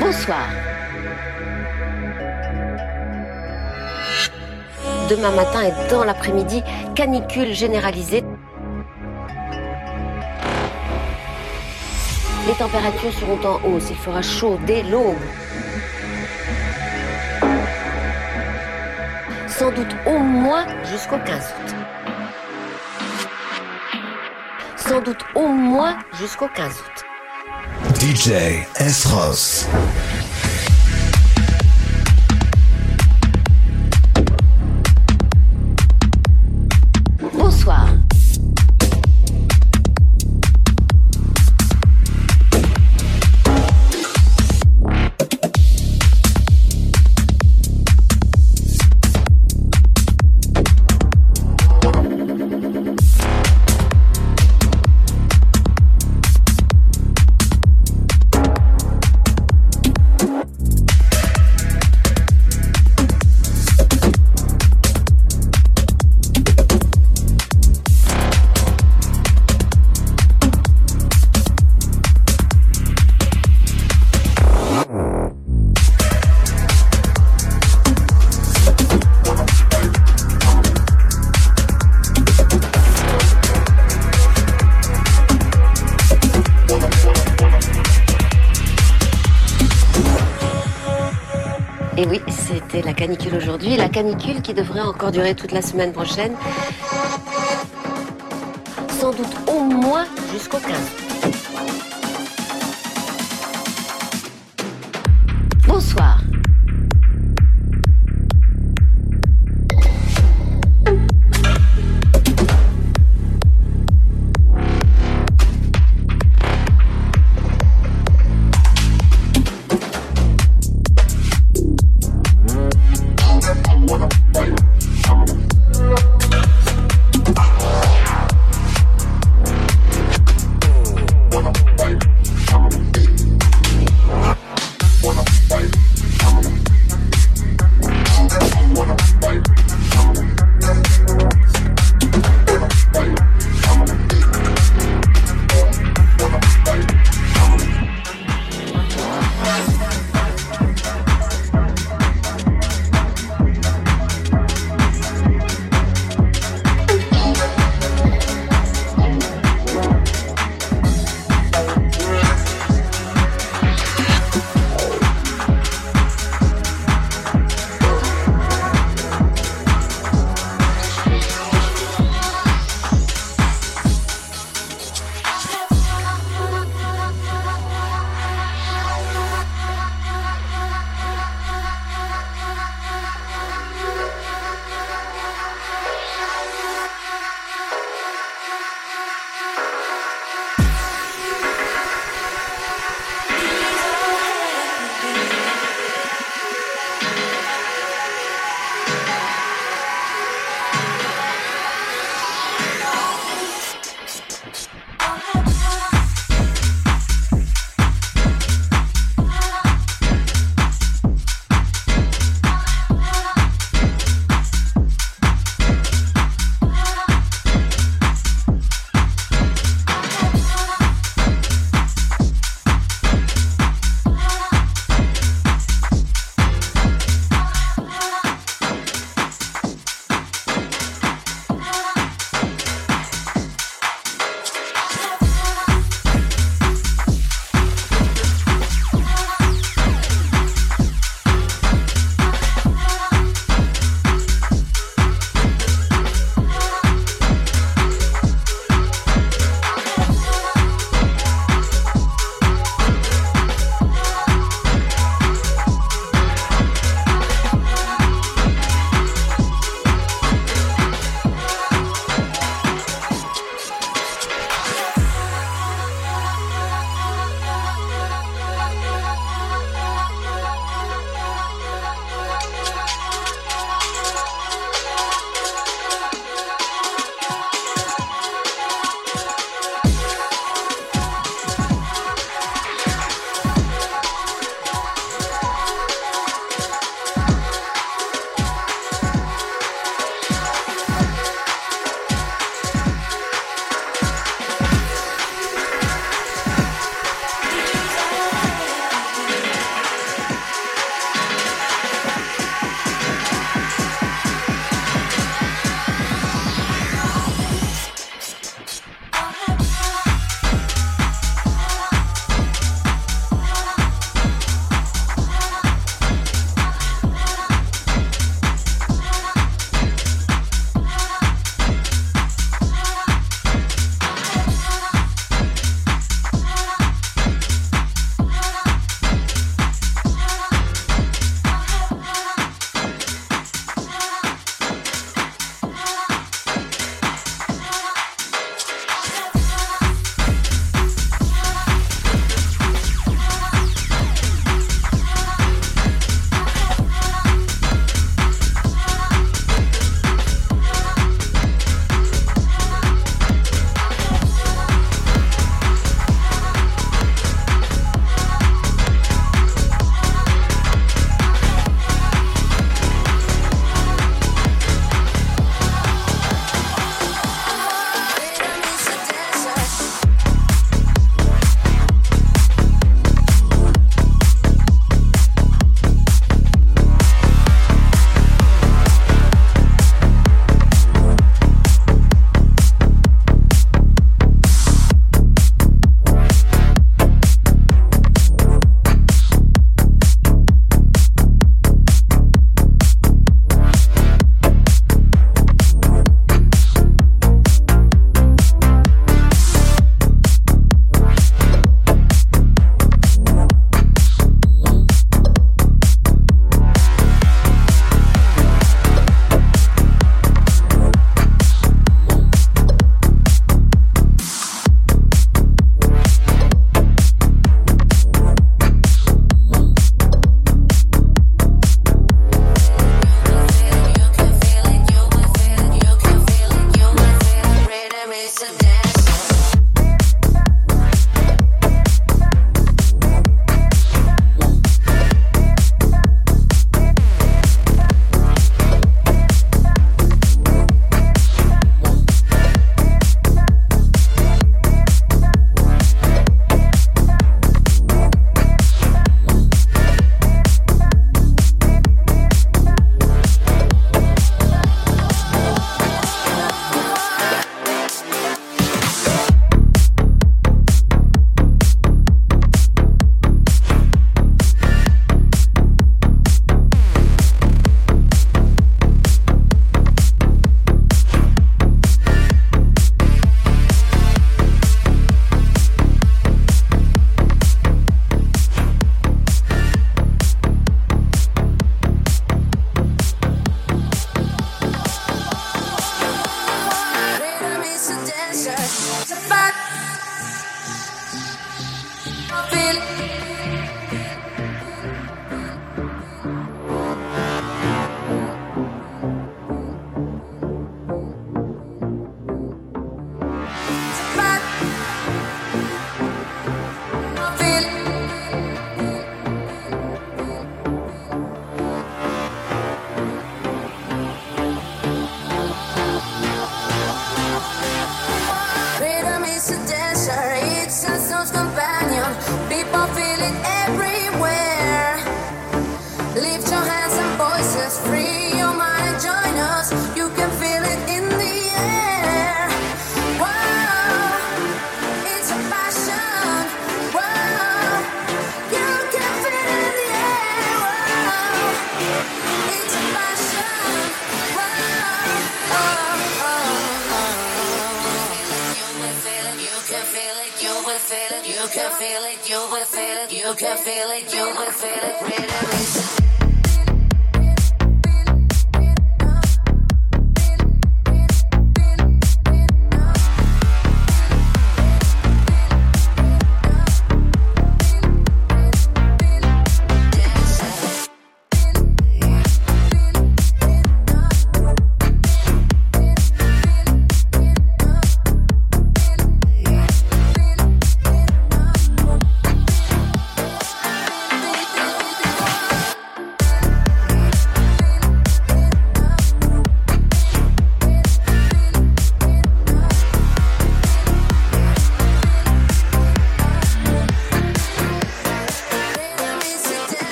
Bonsoir. Demain matin et dans l'après-midi, canicule généralisée. Les températures seront en hausse. Il fera chaud dès l'aube. Sans doute au moins jusqu'au 15 août. Sans doute au moins jusqu'au 15 août. DJ S Ross. Bonsoir. Qui devrait encore durer toute la semaine prochaine. Sans doute au moins jusqu'au 15.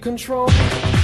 control.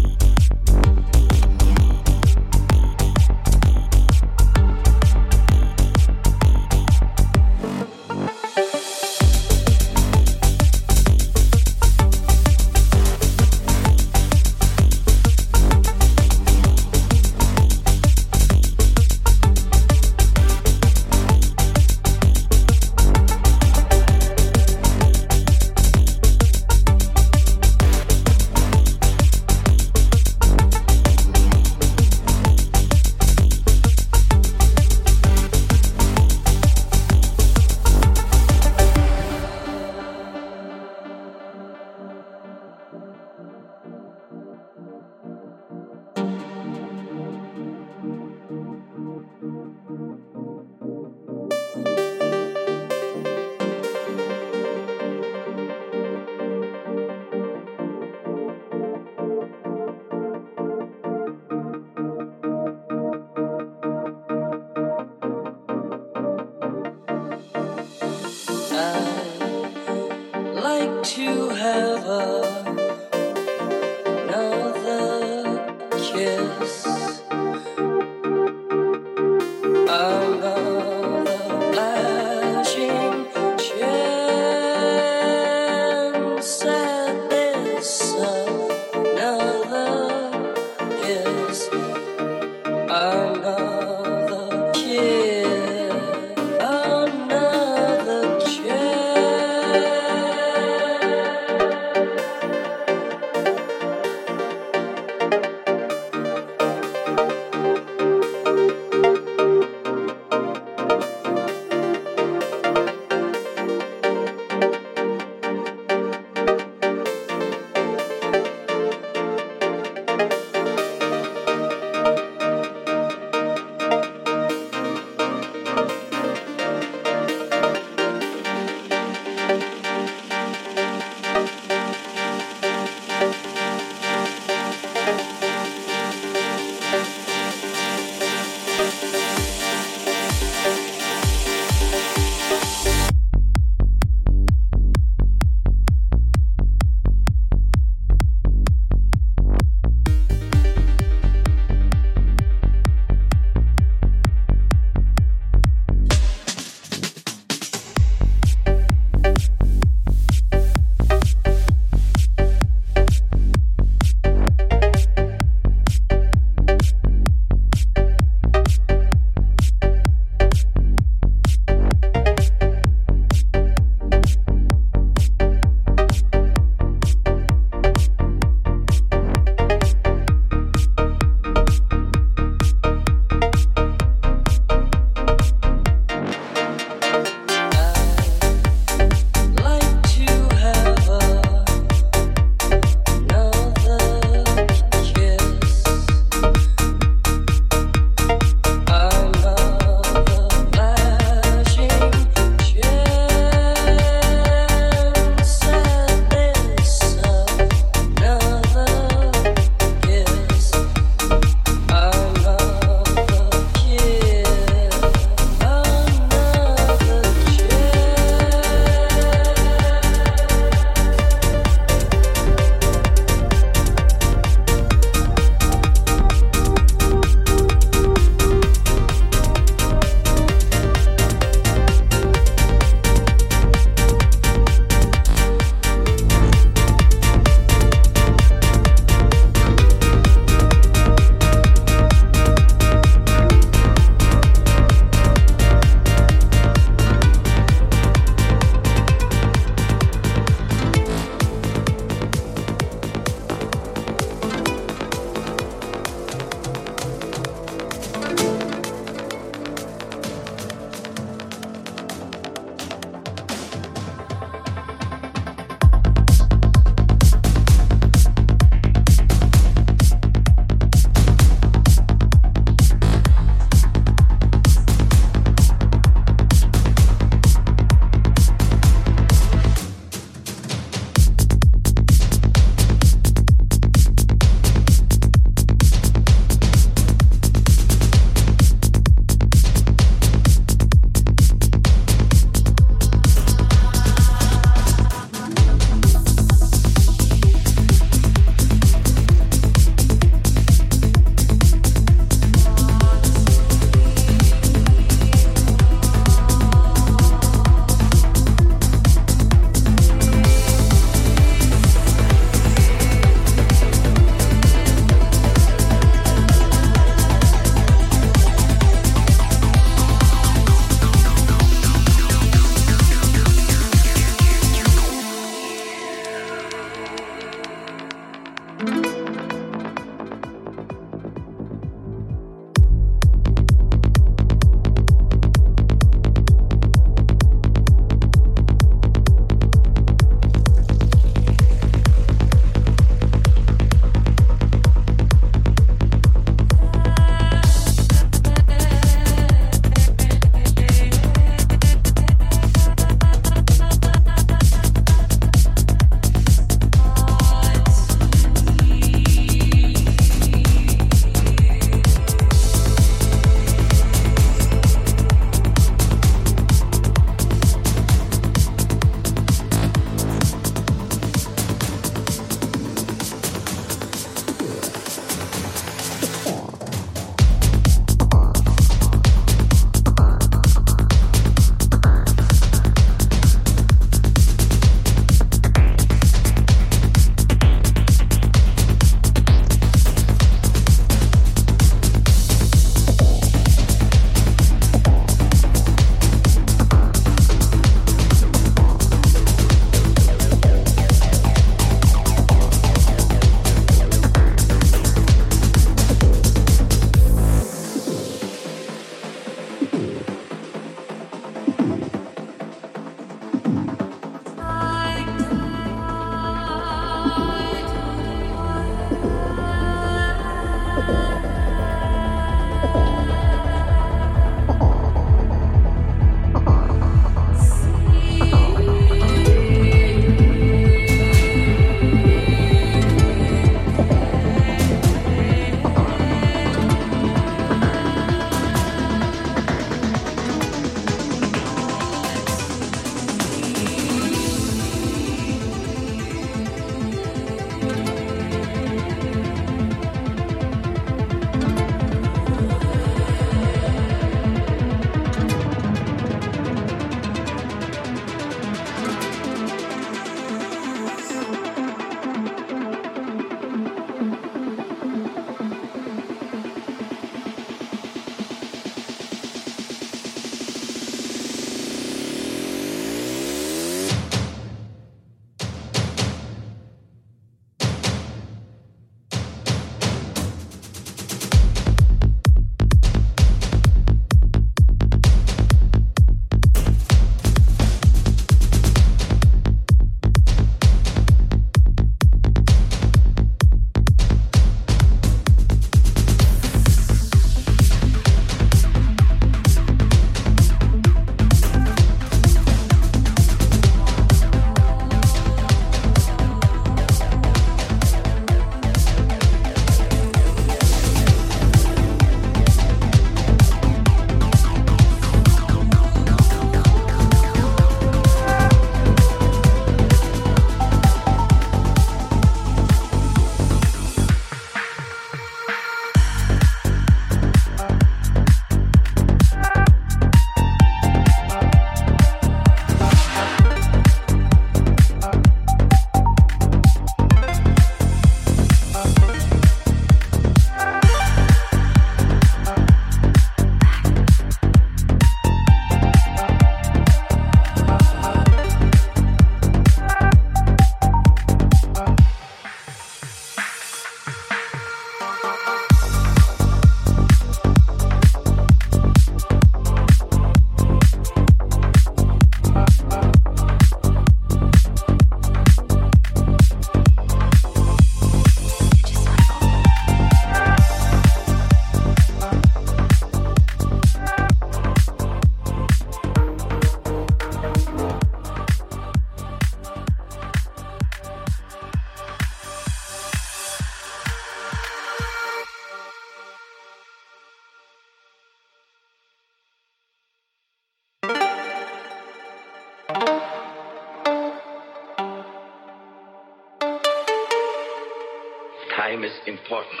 Important.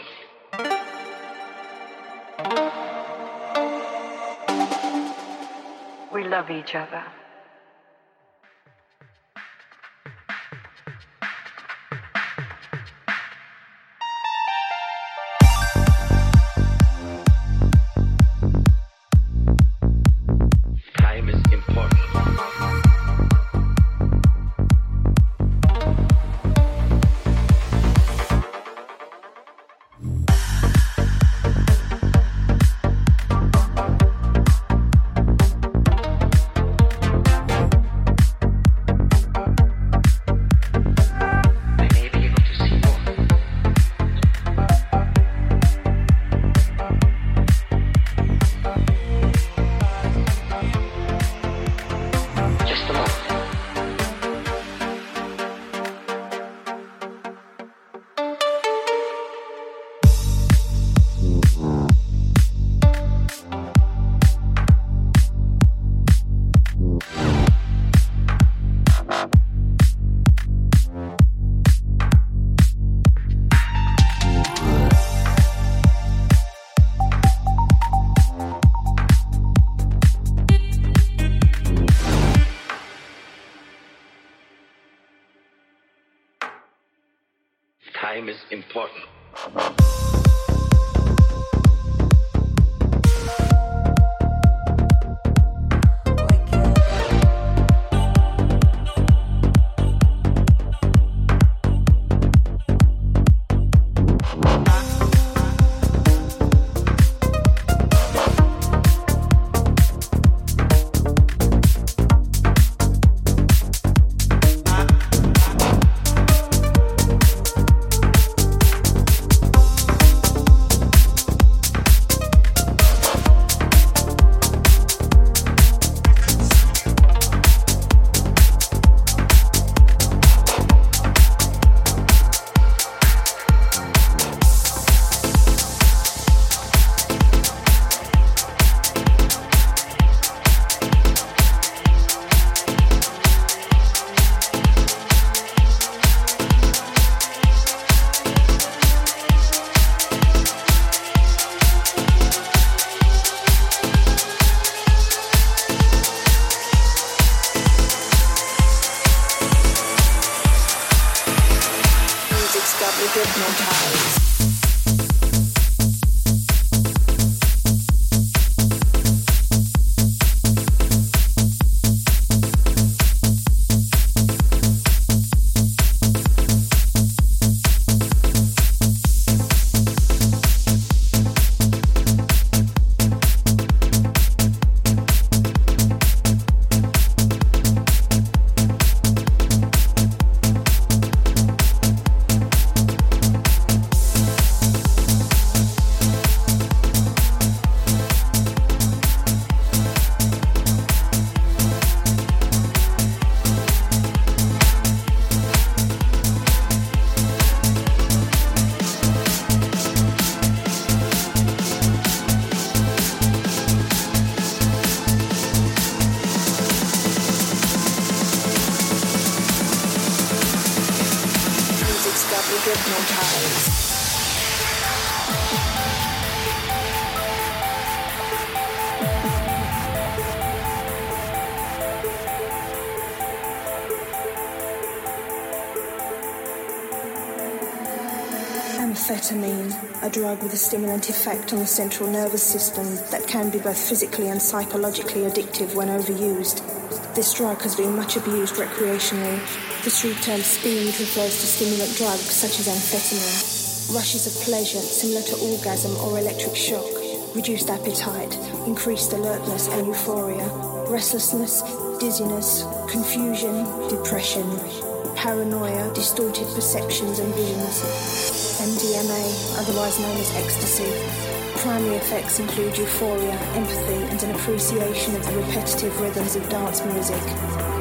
We love each other. A stimulant effect on the central nervous system that can be both physically and psychologically addictive when overused. This drug has been much abused recreationally. The street term speed refers to stimulant drugs such as amphetamine. Rushes of pleasure similar to orgasm or electric shock, reduced appetite, increased alertness and euphoria, restlessness, dizziness, confusion, depression, paranoia, distorted perceptions and visions. MDMA, otherwise known as ecstasy. Primary effects include euphoria, empathy, and an appreciation of the repetitive rhythms of dance music.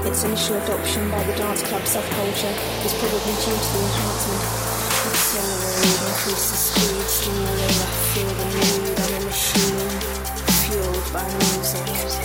Its initial adoption by the dance club subculture is probably due to the enhancement. Accelerate, increase the speed, stimulate, feel the mood, a machine, fueled by music.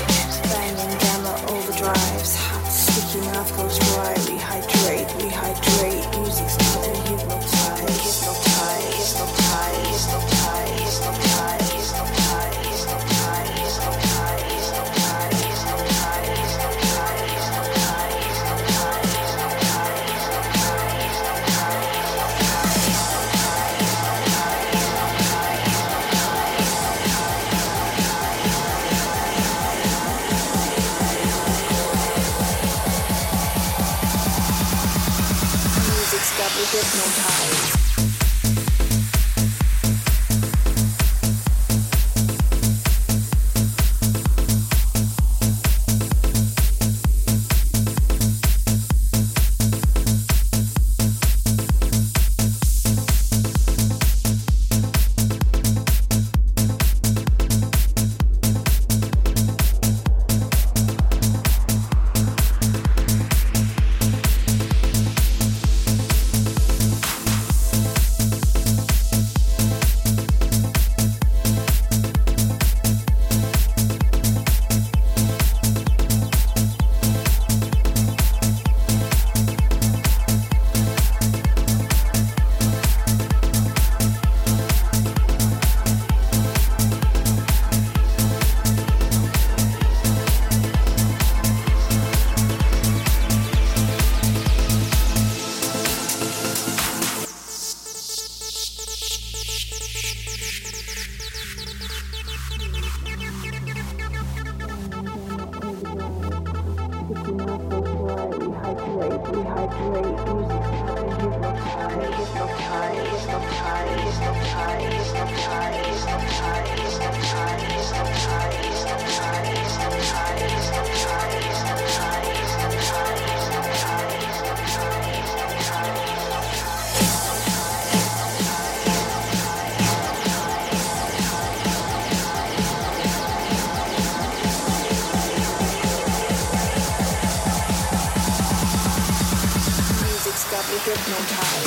No hypnotized.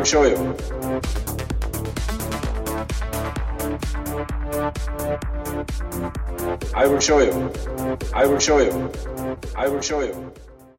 We'll show you. I will show you. I will show you. I will show you.